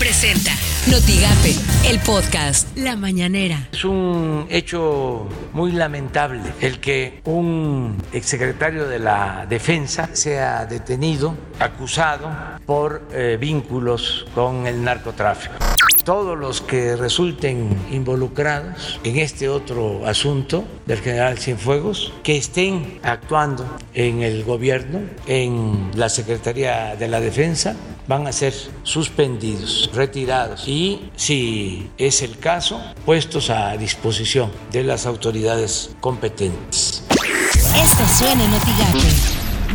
Presenta Notigape, el podcast La Mañanera. Es un hecho muy lamentable el que un exsecretario de la Defensa sea detenido, acusado por eh, vínculos con el narcotráfico todos los que resulten involucrados en este otro asunto del general Cienfuegos, que estén actuando en el gobierno, en la Secretaría de la Defensa, van a ser suspendidos, retirados y, si es el caso, puestos a disposición de las autoridades competentes.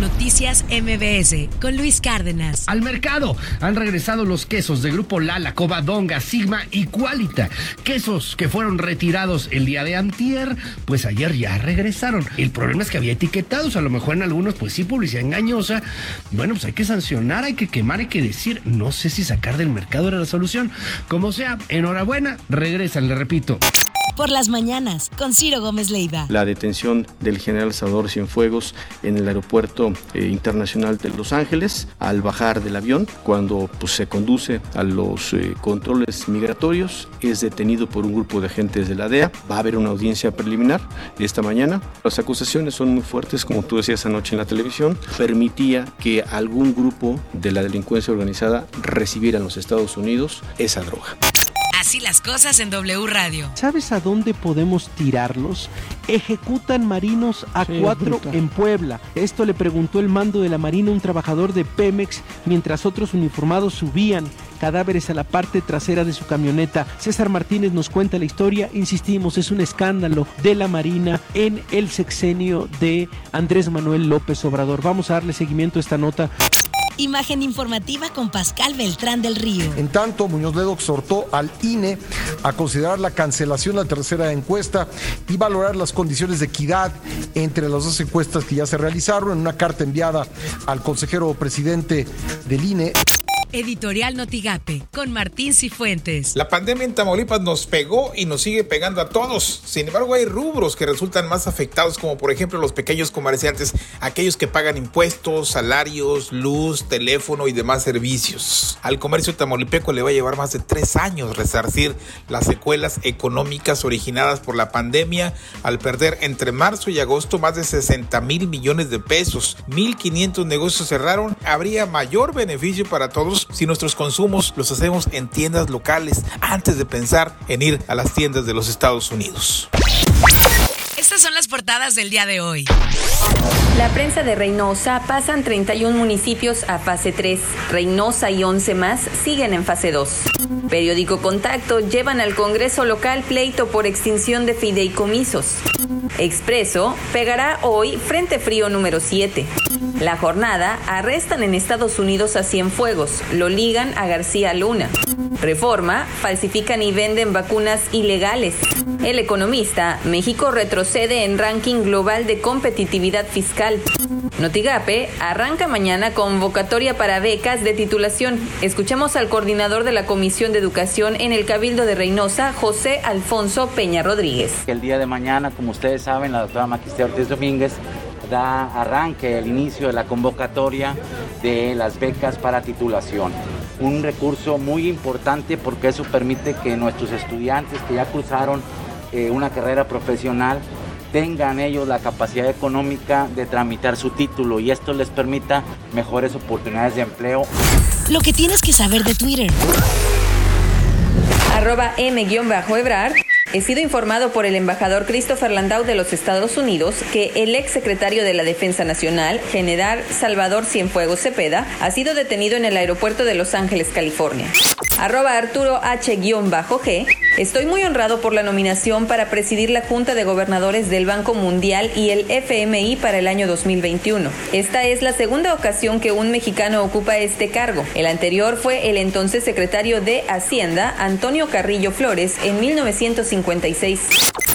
Noticias MBS con Luis Cárdenas. Al mercado han regresado los quesos de Grupo Lala, Covadonga, Sigma y Qualita. Quesos que fueron retirados el día de antier, pues ayer ya regresaron. El problema es que había etiquetados, a lo mejor en algunos pues sí publicidad engañosa. Bueno, pues hay que sancionar, hay que quemar, hay que decir, no sé si sacar del mercado era la solución. Como sea, enhorabuena, regresan, le repito por las mañanas con Ciro Gómez Leiva. La detención del general Salvador Cienfuegos en el aeropuerto eh, internacional de Los Ángeles al bajar del avión, cuando pues, se conduce a los eh, controles migratorios, es detenido por un grupo de agentes de la DEA. Va a haber una audiencia preliminar esta mañana. Las acusaciones son muy fuertes, como tú decías anoche en la televisión. Permitía que algún grupo de la delincuencia organizada recibiera en los Estados Unidos esa droga. Así las cosas en W Radio. ¿Sabes a dónde podemos tirarlos? Ejecutan marinos a cuatro en Puebla. Esto le preguntó el mando de la Marina a un trabajador de Pemex mientras otros uniformados subían cadáveres a la parte trasera de su camioneta. César Martínez nos cuenta la historia. Insistimos, es un escándalo de la Marina en el sexenio de Andrés Manuel López Obrador. Vamos a darle seguimiento a esta nota. Imagen informativa con Pascal Beltrán del Río. En tanto, Muñoz Ledo exhortó al INE a considerar la cancelación de la tercera encuesta y valorar las condiciones de equidad entre las dos encuestas que ya se realizaron en una carta enviada al consejero presidente del INE. Editorial Notigape, con Martín Cifuentes. La pandemia en Tamaulipas nos pegó y nos sigue pegando a todos. Sin embargo, hay rubros que resultan más afectados, como por ejemplo los pequeños comerciantes, aquellos que pagan impuestos, salarios, luz, teléfono y demás servicios. Al comercio tamaulipeco le va a llevar más de tres años resarcir las secuelas económicas originadas por la pandemia al perder entre marzo y agosto más de 60 mil millones de pesos. 1.500 negocios cerraron. Habría mayor beneficio para todos si nuestros consumos los hacemos en tiendas locales antes de pensar en ir a las tiendas de los Estados Unidos. Estas son las portadas del día de hoy. La prensa de Reynosa pasan 31 municipios a fase 3. Reynosa y 11 más siguen en fase 2. Periódico Contacto llevan al Congreso local pleito por extinción de fideicomisos. Expreso pegará hoy Frente Frío número 7. La jornada arrestan en Estados Unidos a Cienfuegos, lo ligan a García Luna. Reforma, falsifican y venden vacunas ilegales. El economista, México retrocede en ranking global de competitividad fiscal. Notigape arranca mañana convocatoria para becas de titulación. Escuchamos al coordinador de la Comisión de Educación en el Cabildo de Reynosa, José Alfonso Peña Rodríguez. El día de mañana, como ustedes saben, la doctora Maquistea Ortiz Domínguez da arranque el inicio de la convocatoria de las becas para titulación. Un recurso muy importante porque eso permite que nuestros estudiantes que ya cruzaron eh, una carrera profesional tengan ellos la capacidad económica de tramitar su título y esto les permita mejores oportunidades de empleo. Lo que tienes que saber de Twitter. Arroba M-Ebrar He sido informado por el embajador Christopher Landau de los Estados Unidos que el ex secretario de la Defensa Nacional, general Salvador Cienfuegos Cepeda, ha sido detenido en el aeropuerto de Los Ángeles, California. Arroba Arturo H-G. Estoy muy honrado por la nominación para presidir la Junta de Gobernadores del Banco Mundial y el FMI para el año 2021. Esta es la segunda ocasión que un mexicano ocupa este cargo. El anterior fue el entonces secretario de Hacienda, Antonio Carrillo Flores, en 1950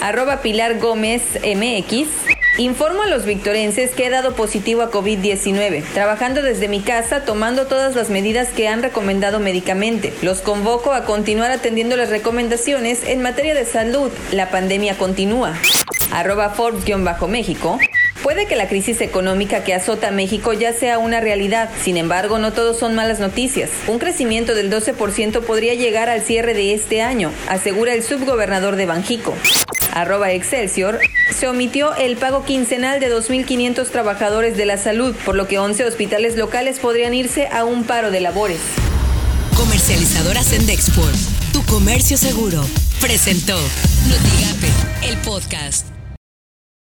Arroba Pilar Gómez MX. Informo a los victorenses que he dado positivo a COVID-19, trabajando desde mi casa, tomando todas las medidas que han recomendado médicamente. Los convoco a continuar atendiendo las recomendaciones en materia de salud. La pandemia continúa. Arroba Forbes-México. Puede que la crisis económica que azota a México ya sea una realidad, sin embargo no todos son malas noticias. Un crecimiento del 12% podría llegar al cierre de este año, asegura el subgobernador de Banjico. Arroba Excelsior, se omitió el pago quincenal de 2.500 trabajadores de la salud, por lo que 11 hospitales locales podrían irse a un paro de labores. Comercializadora Sendexport, tu comercio seguro, presentó Notigape, el podcast.